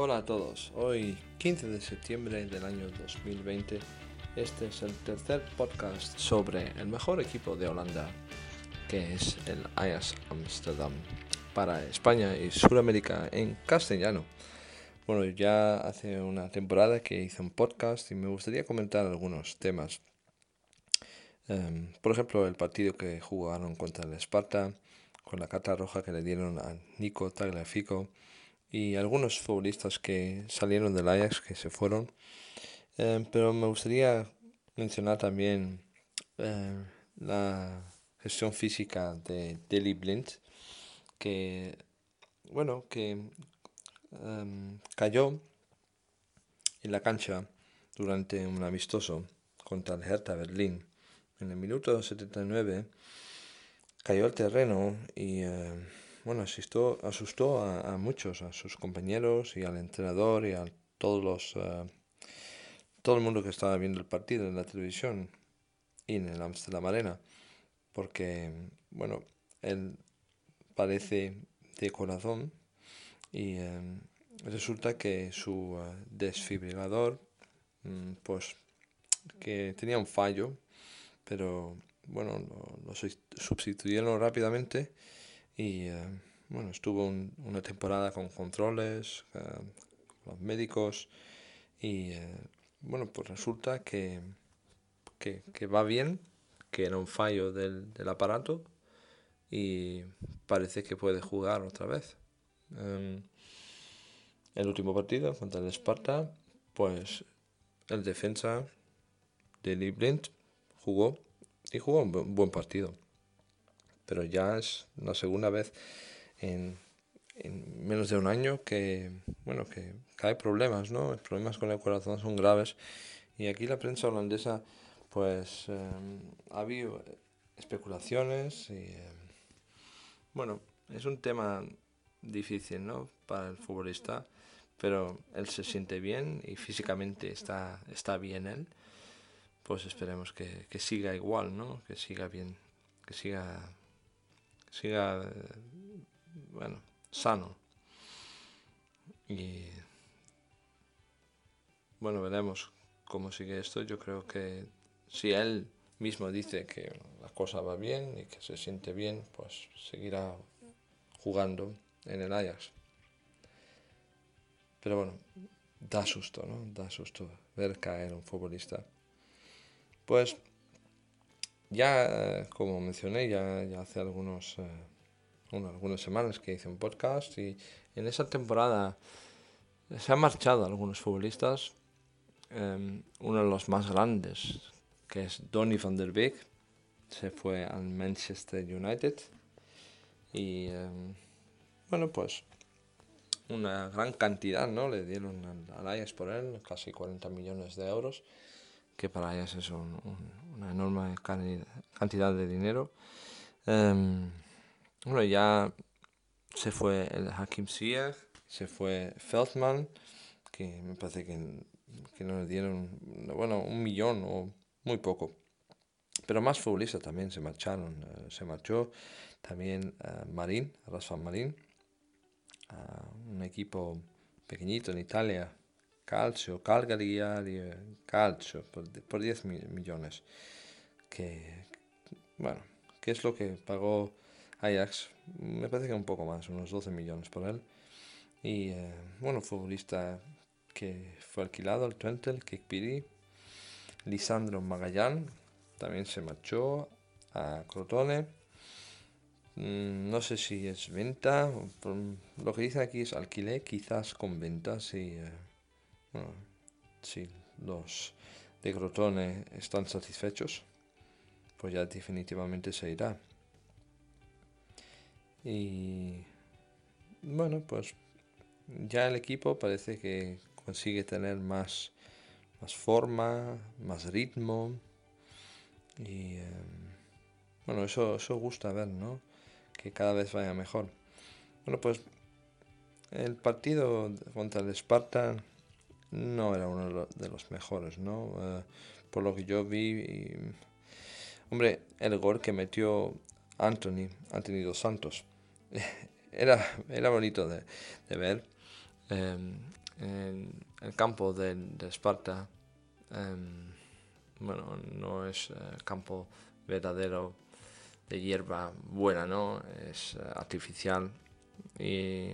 Hola a todos, hoy 15 de septiembre del año 2020, este es el tercer podcast sobre el mejor equipo de Holanda, que es el Ajax Amsterdam, para España y Sudamérica en castellano. Bueno, ya hace una temporada que hice un podcast y me gustaría comentar algunos temas. Em, por ejemplo, el partido que jugaron contra el Esparta, con la carta roja que le dieron a Nico Tagliafico y algunos futbolistas que salieron del Ajax, que se fueron. Eh, pero me gustaría mencionar también eh, la gestión física de Deli Blind, que, bueno, que em, cayó en la cancha durante un amistoso contra el Hertha Berlín. En el minuto 79 cayó al terreno y... bueno, asustó, asustó a, muchos, a sus compañeros y al entrenador y a todos los, eh, todo el mundo que estaba viendo el partido en la televisión y en el Amsterdam Arena, porque, bueno, él parece de corazón y eh, resulta que su eh, desfibrilador, mm, pues, que tenía un fallo, pero bueno, lo sustituyeron rápidamente y eh, bueno, estuvo una temporada con controles, con eh, los médicos y eh, bueno, pues resulta que, que, va bien, que era un fallo del, aparato y parece que puede jugar otra vez. Em, el último partido contra el Sparta, pues el defensa de Liblint jugó y jugó un buen partido pero ya es la segunda vez en, menos de un año que, bueno, que, hay problemas, ¿no? Los problemas con el corazón son graves y aquí la prensa holandesa, pues, em, ha habido especulaciones y, em, bueno, es un tema difícil, ¿no? Para el futbolista, pero él se siente bien y físicamente está, está bien él, pues esperemos que, que siga igual, ¿no? Que siga bien, que siga siga, bueno, sano. Y bueno, veremos cómo sigue esto. Yo creo que si él mismo dice que la cosa va bien y que se siente bien, pues seguirá jugando en el Ajax. Pero bueno, da susto, ¿no? Da susto ver caer un futbolista. Pues ya, como mencioné, ya, hace algunos, eh, algunas semanas que hice un podcast y en esa temporada se han marchado algunos futbolistas. Em, uno de los más grandes, que es Donny van der Beek, se fue al Manchester United. Y em, bueno, pues una gran cantidad, ¿no? Le dieron al, al Ajax por él, casi 40 millones de euros que para ellas es una enorme cantidad de dinero. Em, bueno, ya se fue el Hakim Ziyech, se fue Feldman, que me parece que, que le dieron, bueno, un millón o muy poco. Pero más futbolistas también se marcharon. Eh, se marchó también uh, Marín, Rafa Marín, un equipo pequeñito en Italia Calcio, Calgary Calcio, por, 10 millones. Que, bueno, ¿qué es lo que pagó Ajax? Me parece que un poco más, unos 12 millones por él. Y eh, bueno, futbolista que fue alquilado al Twente, el Kikpiri. Lisandro Magallán también se marchó a Crotone. Mm, no sé si es venta, lo que dice aquí es alquiler, quizás con venta, sí. Eh, si los de Crotone están satisfechos, pues ya definitivamente se irá. Y bueno, pues ya el equipo parece que consigue tener más, más forma, más ritmo. Y em, bueno, eso, eso gusta ver, ¿no? Que cada vez vaya mejor. Bueno, pues el partido contra el Spartan no era uno de los mejores, ¿no? Eh, por lo que yo vi, hombre, el gol que metió Anthony, Anthony dos Santos, era, era bonito de, ver. Em, en el campo de, de Esparta, em, bueno, no es campo verdadero de hierba buena, ¿no? Es artificial y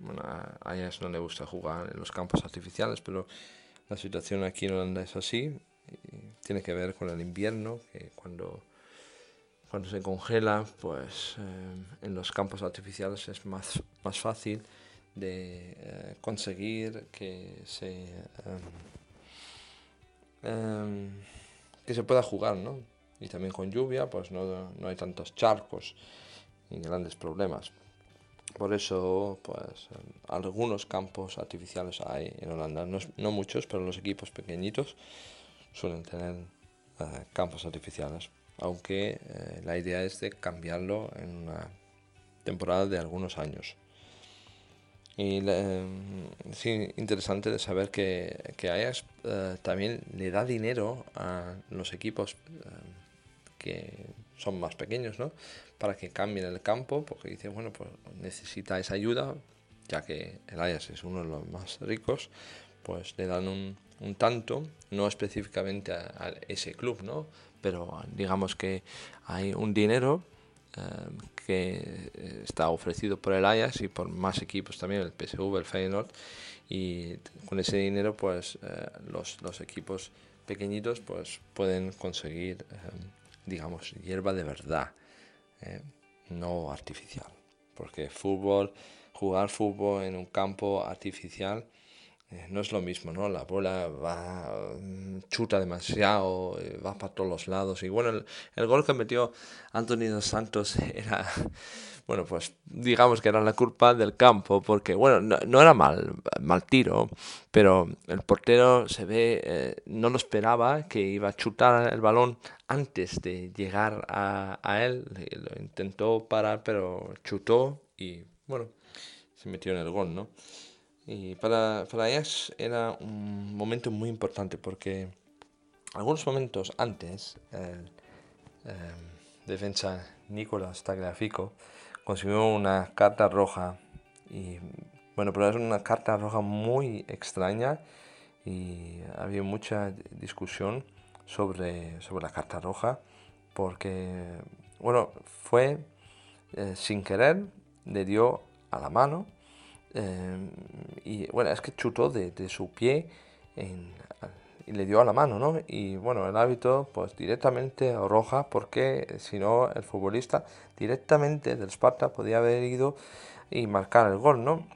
bueno, a Ajax no le gusta jugar en los campos artificiales, pero la situación aquí en Holanda es así. tiene que ver con el invierno, que cuando, cuando se congela, pues eh, en los campos artificiales es más, más fácil de eh, conseguir que se, em, em, que se pueda jugar, ¿no? Y también con lluvia, pues no, no hay tantos charcos y grandes problemas. Por eso, pues, algunos campos artificiales hay en Holanda. No, muchos, pero los equipos pequeñitos suelen tener eh, campos artificiales. Aunque eh, la idea es de cambiarlo en una temporada de algunos años. Y eh, sí, interesante de saber que, que Ajax también le da dinero a los equipos que son más pequeños, ¿no? Para que cambien el campo, porque dice, bueno, pues necesita esa ayuda, ya que el Ajax es uno de los más ricos, pues le dan un, un tanto, no específicamente a, ese club, ¿no? Pero digamos que hay un dinero eh, que está ofrecido por el Ajax y por más equipos también, el PSV, el Feyenoord, y con ese dinero, pues eh, los, los, equipos pequeñitos pues pueden conseguir eh, digamos, hierba de verdad, ¿eh? no artificial. Porque fútbol, jugar fútbol en un campo artificial eh, no es lo mismo, ¿no? La bola va, mm, chuta demasiado, eh, va para todos los lados. Y bueno, el, gol que metió Anthony dos Santos era bueno, pues digamos que era la culpa del campo, porque, bueno, no, era mal, mal tiro, pero el portero se ve, eh, no lo esperaba, que iba a chutar el balón antes de llegar a, a él, lo intentó parar, pero chutó y, bueno, se metió en el gol, ¿no? Y para, para Ajax era un momento muy importante porque algunos momentos antes el, defensa Nicolás Tagliafico consiguió una carta roja. Y bueno, pero es una carta roja muy extraña y había mucha discusión sobre, sobre la carta roja porque, bueno, fue eh, sin querer, le dio a la mano eh, y bueno, es que chutó de, su pie y le dio a la mano, ¿no? Y bueno, el hábito pues directamente roja porque si no el futbolista directamente del Sparta podía haber ido y marcar el gol, ¿no?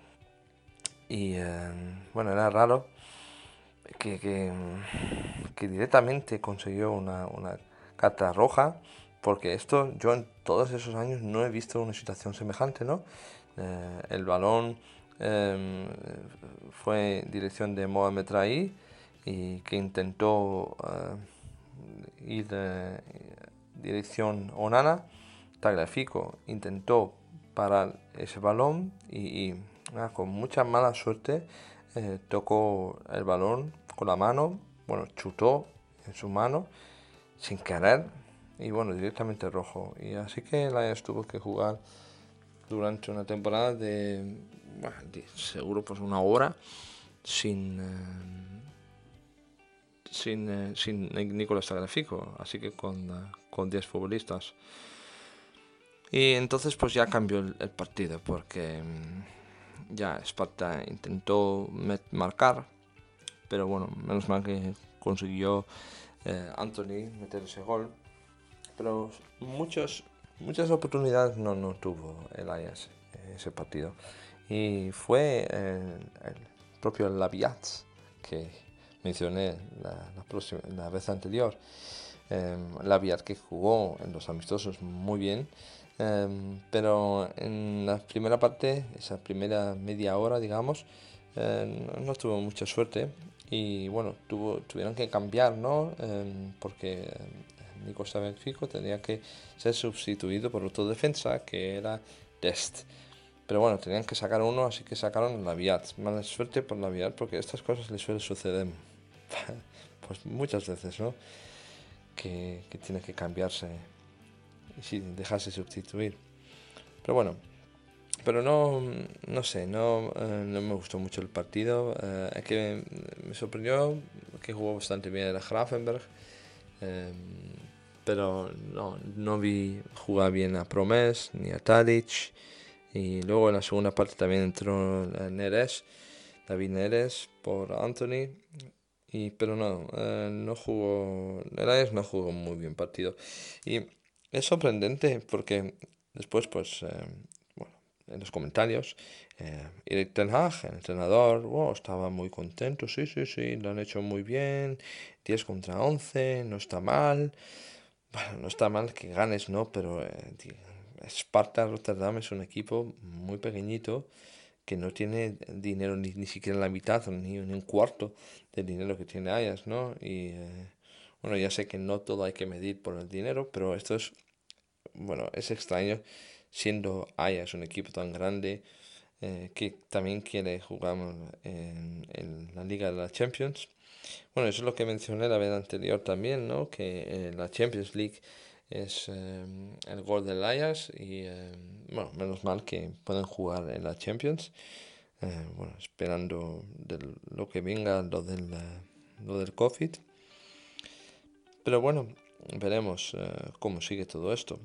Y eh, bueno, era raro que, que, directamente consiguió una, una, carta roja porque esto yo en todos esos años no he visto una situación semejante, ¿no? Eh, el balón eh, fue dirección de Mohamed Rai y que intentó uh, ir en dirección Onana. Tagliafico intentó parar ese balón y, y ah, con mucha mala suerte eh, tocó el balón con la mano, bueno, chutó en su mano sin querer y bueno, directamente rojo. Y así que el Ajax tuvo que jugar durante una temporada de, seguro pues una hora sin... Eh, sin, eh, sin Nicolás Tagliafico, así que con, eh, con 10 futbolistas. Y entonces pues ya cambió el, partido porque mm, ya Sparta intentó marcar, pero bueno, menos mal que consiguió Anthony meter ese gol. Pero muchos, muchas oportunidades no, no tuvo el Ajax ese partido. Y fue el propio Labiat que mencioné la, la, vez anterior. Eh, Labiat que jugó en los amistosos muy bien, em, pero en la primera parte, esa primera media hora, digamos, em, no tuvo mucha suerte y bueno, tuvo, tuvieron que cambiar, ¿no? Porque Nico Sabenfico tenía que ser sustituido por otro defensa que era Test. Pero bueno, tenían que sacar uno, así que sacaron Labiat. Mala suerte por Labiat porque estas cosas le suelen suceder pues muchas veces, ¿no? Que, tiene que cambiarse y sí, dejarse sustituir. Pero bueno, pero no, no sé, no, eh, no me gustó mucho el partido. Eh, es que me, sorprendió que jugó bastante bien el Grafenberg, pero no, no vi jugar bien a Promes ni a Tadic. Y luego en la segunda parte también entró Neres, David Neres por Anthony. Y, pero no, no jugó, el no jugó muy bien partido. Y es sorprendente porque después, pues, eh, bueno, en los comentarios, eh, Eric Ten el entrenador, estaba muy contento, sí, sí, sí, lo han hecho muy bien, 10 contra 11, no está mal. Bueno, no está mal que ganes, ¿no? Pero eh, Sparta Rotterdam es un equipo muy pequeñito que no tiene dinero ni, ni siquiera la mitad ni, ni, un cuarto del dinero que tiene Ajax, ¿no? Y eh, bueno, ya sé que no todo hay que medir por el dinero, pero esto es bueno, es extraño siendo Ajax un equipo tan grande eh, que también quiere jugar en, en, la Liga de la Champions. Bueno, eso es lo que mencioné la vez anterior también, ¿no? Que eh, la Champions League es eh, el gol del y, bueno, menos mal que pueden jugar en la Champions. bueno, esperando lo que venga lo del, lo del COVID. Pero bueno, veremos cómo sigue todo esto.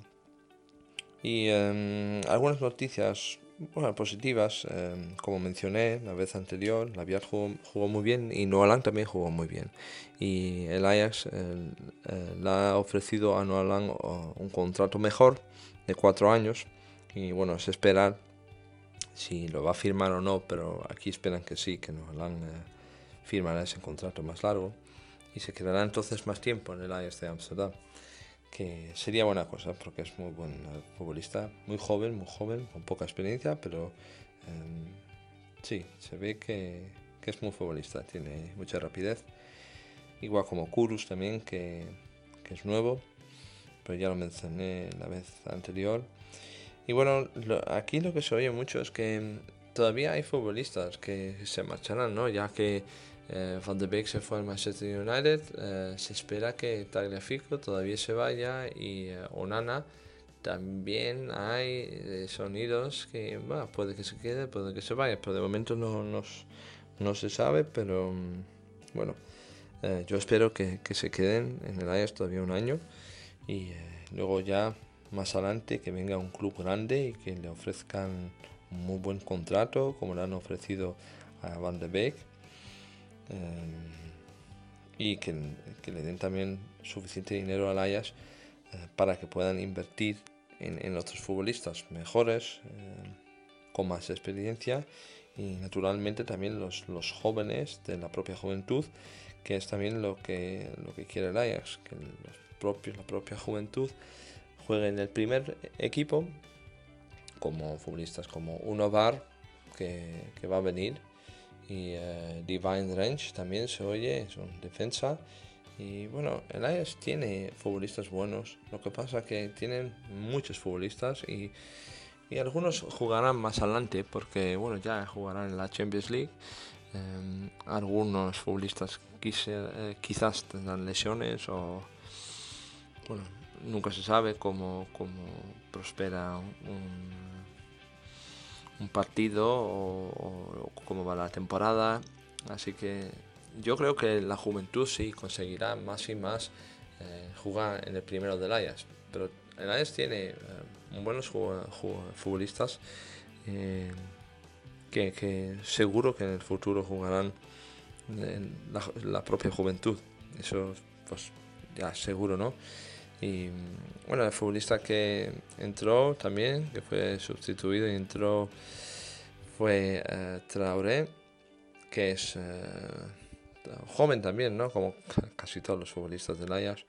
Y em, algunas noticias bueno, positivas, em, como mencioné la vez anterior, la Vial jugó, muy bien y Noalang también jugó muy bien. Y el Ajax le ha ofrecido a Noalang un contrato mejor de cuatro años. Y bueno, es esperar si lo va a firmar o no, pero aquí esperan que sí, que Noalang eh, firmará ese contrato más largo y se quedará entonces más tiempo en el Ajax de Amsterdam que sería buena cosa porque es muy buen futbolista, muy joven, muy joven, con poca experiencia, pero em, sí, se ve que, que, es muy futbolista, tiene mucha rapidez, igual como Kurus también, que, que es nuevo, pero ya lo mencioné la vez anterior. Y bueno, aquí lo que se oye mucho es que todavía hay futbolistas que se marcharán, ¿no? Ya que eh, Van de Beek se fue al Manchester United. Eh, se espera que Tagliafico todavía se vaya y eh, Onana también hay sonidos que puede que se quede, puede que se vaya, pero de momento no, no se sabe, pero mm, bueno, yo espero que, se queden en el Ajax todavía un año y luego ya más adelante que venga un club grande y que le ofrezcan un muy buen contrato como le han ofrecido a Van de Beek Y que, le den también suficiente dinero al Ajax eh, para que puedan invertir en, otros futbolistas mejores, em, con más experiencia y naturalmente también los, los, jóvenes de la propia juventud, que es también lo que, lo que quiere el Ajax, que los propios, la propia juventud juegue en el primer equipo como futbolistas como Uno Bar, que va a venir y uh, Divine Range también se oye, es un defensa. Y bueno, el Ajax tiene futbolistas buenos, lo que pasa que tienen muchos futbolistas y, y algunos jugarán más adelante porque bueno, ya jugarán en la Champions League. Eh, algunos futbolistas quise, eh, quizás tendrán lesiones o bueno, nunca se sabe cómo, cómo prospera un un partido o, cómo va la temporada. Así que yo creo que la juventud sí conseguirá más y más eh, jugar en el primero del Ajax. Pero el Ajax tiene eh, buenos futbolistas eh, que, seguro que en el futuro jugarán en la, la propia juventud. Eso pues ya seguro, ¿no? Y bueno, el futbolista que entró también, que fue sustituido y entró, fue uh, Traoré, que es uh, joven también, ¿no? Como casi todos los futbolistas del Ajax,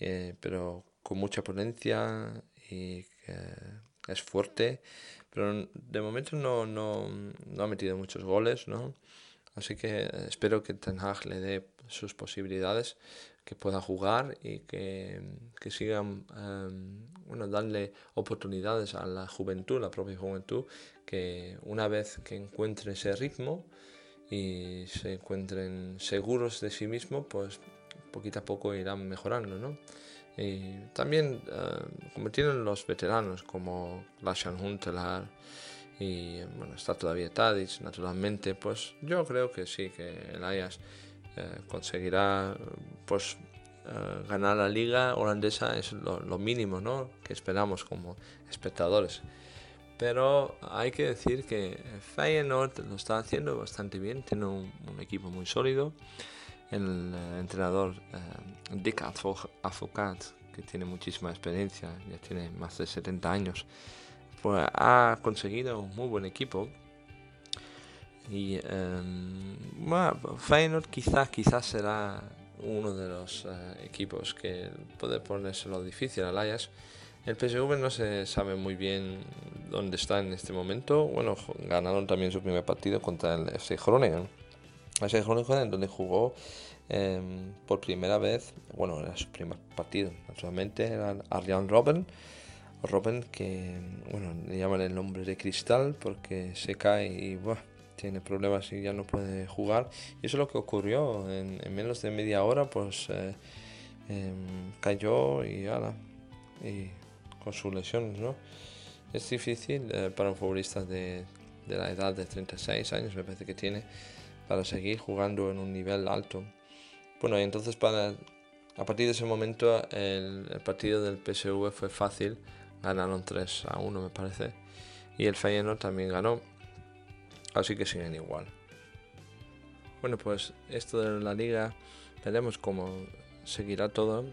eh, pero con mucha potencia y que es fuerte, pero de momento no, no, no ha metido muchos goles, ¿no? Así que espero que Ten Hag le dé sus posibilidades que pueda jugar y que, que sigan em, bueno, darle oportunidades a la juventud, la propia juventud, que una vez que encuentren ese ritmo y se encuentren seguros de sí mismos, pues poquito a poco irán mejorando, ¿no? Y también, eh, como tienen los veteranos como Lashan Huntelaar y bueno, está todavía Tadic, naturalmente, pues yo creo que sí, que el Ajax eh, conseguirá pues eh, ganar la liga holandesa es lo, mínimo ¿no? que esperamos como espectadores. Pero hay que decir que Feyenoord lo está haciendo bastante bien, tiene un, equipo muy sólido. El eh, entrenador Dick Advocat, que tiene muchísima experiencia, ya tiene más de 70 años, pues ha conseguido un muy buen equipo. Y um, bueno, Feyenoord quizás, quizás será uno de los eh, equipos que puede lo difícil al Ajax. El PSV no se sabe muy bien dónde está en este momento. Bueno, ganaron también su primer partido contra el FC Groningen. El FC Groningen donde jugó em, por primera vez, bueno, era su primer partido, naturalmente, era Arjan Robben Robin, que bueno, le llaman el nombre de cristal porque se cae y tiene problemas y ya no puede jugar. Y eso es lo que ocurrió. En, menos de media hora, pues eh, em, cayó y, ala, y con sus lesiones, ¿no? Es difícil eh, para un futbolista de, de, la edad de 36 años, me parece que tiene, para seguir jugando en un nivel alto. Bueno, y entonces para, a partir de ese momento el, el partido del PSV fue fácil Ganaron 3 a 1 me parece. Y el Feyenoord también ganó. Así que siguen igual. Bueno, pues esto de la liga, veremos cómo seguirá todo.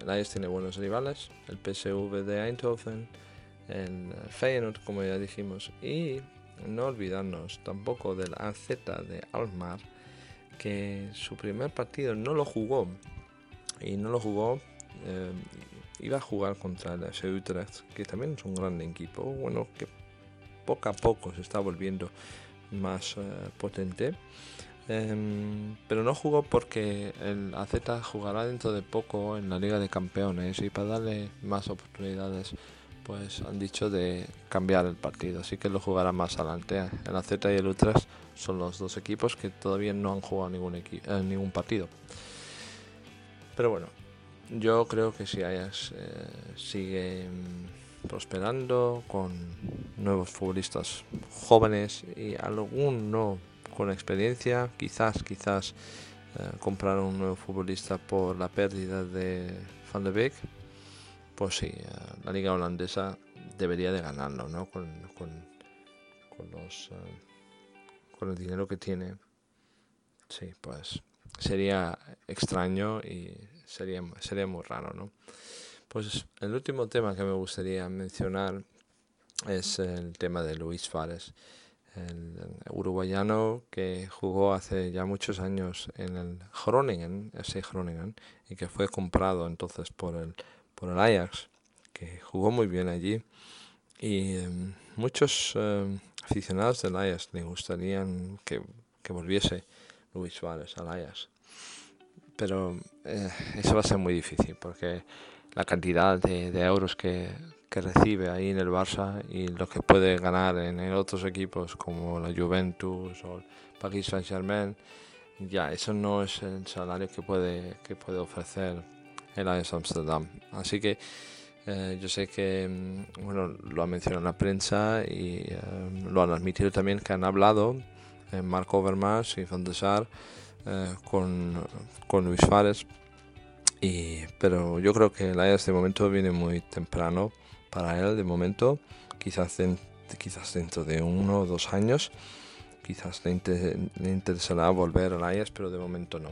El Ajax tiene buenos rivales, el PSV de Eindhoven, el Feyenoord, como ya dijimos, y no olvidarnos tampoco del AZ de Almar, que su primer partido no lo jugó, y no lo jugó eh, iba a jugar contra el FC que también es un gran equipo, bueno, que poco a poco se está volviendo más eh, potente. Em, pero no jugó porque el AZ jugará dentro de poco en la Liga de Campeones y para darle más oportunidades pues han dicho de cambiar el partido, así que lo jugará más adelante. El AZ y el Utrecht son los dos equipos que todavía no han jugado ningún, eh, ningún partido. Pero bueno, yo creo que si Ajax eh, sigue mm, prosperando con nuevos futbolistas jóvenes y alguno con experiencia, quizás, quizás eh, comprar un nuevo futbolista por la pérdida de Van de Beek, pues sí, eh, la liga holandesa debería de ganarlo, ¿no? Con, con, los, con el dinero que tiene. Sí, pues sería extraño y sería, sería muy raro, ¿no? Pues el último tema que me gustaría mencionar es el tema de Luis Fares, el uruguayano que jugó hace ya muchos años en el Groningen, ese Groningen, y que fue comprado entonces por el, por el Ajax, que jugó muy bien allí. Y em, muchos em, aficionados del Ajax le gustarían que, que volviese Luis Suárez al Ajax pero eh, eso va a ser muy difícil porque la cantidad de, euros que, recibe ahí en el Barça y lo que puede ganar en, otros equipos como la Juventus o el Paris Saint Germain, ya eso no es el salario que puede, que puede ofrecer el Ajax Amsterdam. Así que eh, yo sé que mm, bueno, lo ha mencionado la prensa y eh, lo han admitido también que han hablado Marco Overmars y Van der Sar eh, con, con, Luis Fares. Y, pero yo creo que la este momento viene muy temprano para él, de momento. Quizás, quizás dentro de uno o dos años, quizás le, interesará volver a Ajax, pero de momento no.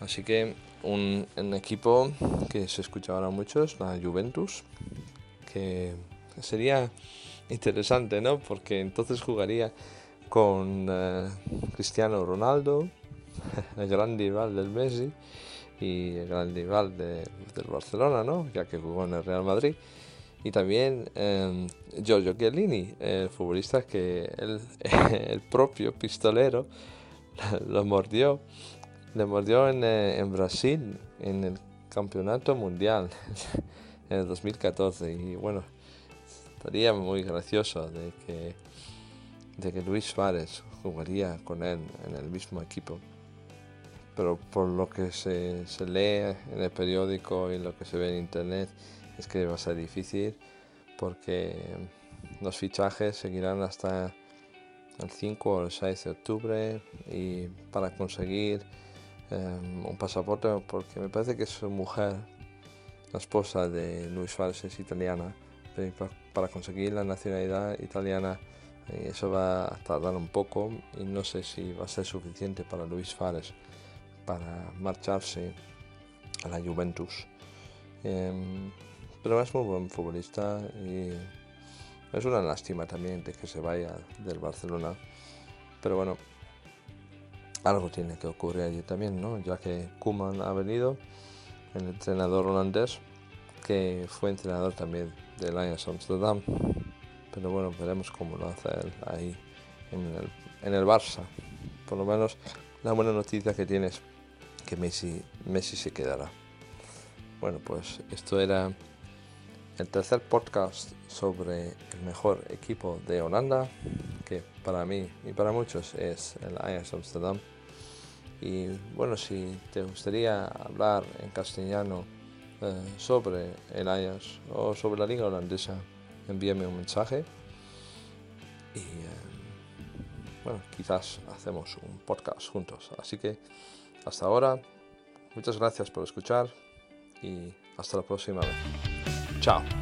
Así que un, un, equipo que se escucha ahora mucho es la Juventus, que sería interesante, ¿no? Porque entonces jugaría con eh, Cristiano Ronaldo, el gran rival del Messi y el gran rival de, del Barcelona, ¿no? ya que jugó en el Real Madrid. Y también eh, Giorgio Chiellini, el futbolista que el, el propio pistolero lo mordió. Le mordió en, eh, en Brasil en el campeonato mundial en el 2014. Y bueno, estaría muy gracioso de que, de que Luis Suárez jugaría con él en el mismo equipo pero por lo que se, se, lee en el periódico y lo que se ve en internet es que va a ser difícil porque los fichajes seguirán hasta el 5 o el 6 de octubre y para conseguir em, un pasaporte, porque me parece que su mujer, la esposa de Luis Fares, es italiana, para conseguir la nacionalidad italiana eh, eso va a tardar un poco y no sé si va a ser suficiente para Luis Fares para marcharse a la Juventus. Em, pero es muy buen futbolista y es una lástima también de que se vaya del Barcelona. Pero bueno, algo tiene que ocurrir allí también, ¿no? Ya que Kuman ha venido, el entrenador holandés, que fue entrenador también del Ajax Amsterdam. Pero bueno, veremos cómo lo hace él ahí en el, en el Barça. Por lo menos la buena noticia que tiene es que Messi, Messi se quedará. Bueno, pues esto era el tercer podcast sobre el mejor equipo de Holanda, que para mí y para muchos es el Ajax Amsterdam. Y bueno, si te gustaría hablar en castellano eh, sobre el Ajax o sobre la liga holandesa, envíame un mensaje y eh, bueno, quizás hacemos un podcast juntos. Así que hasta ahora, muchas gracias por escuchar y hasta la próxima vez. Chao.